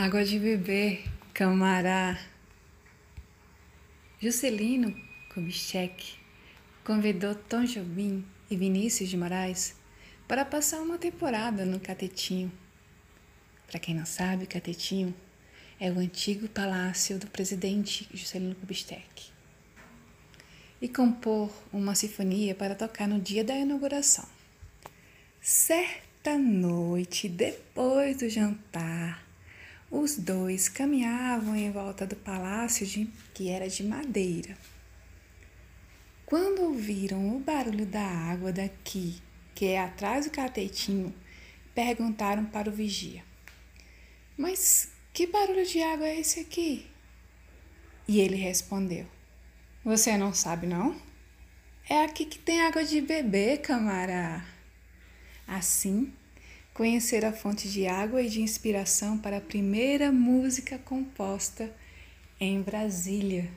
Água de beber, camará. Juscelino Kubitschek convidou Tom Jobim e Vinícius de Moraes para passar uma temporada no Catetinho. Para quem não sabe, Catetinho é o antigo palácio do presidente Juscelino Kubitschek. E compor uma sinfonia para tocar no dia da inauguração. Certa noite, depois do jantar, os dois caminhavam em volta do palácio de, que era de madeira. Quando ouviram o barulho da água daqui, que é atrás do catetinho, perguntaram para o vigia: Mas que barulho de água é esse aqui? E ele respondeu: Você não sabe, não? É aqui que tem água de beber, camará. Assim, conhecer a fonte de água e de inspiração para a primeira música composta em Brasília.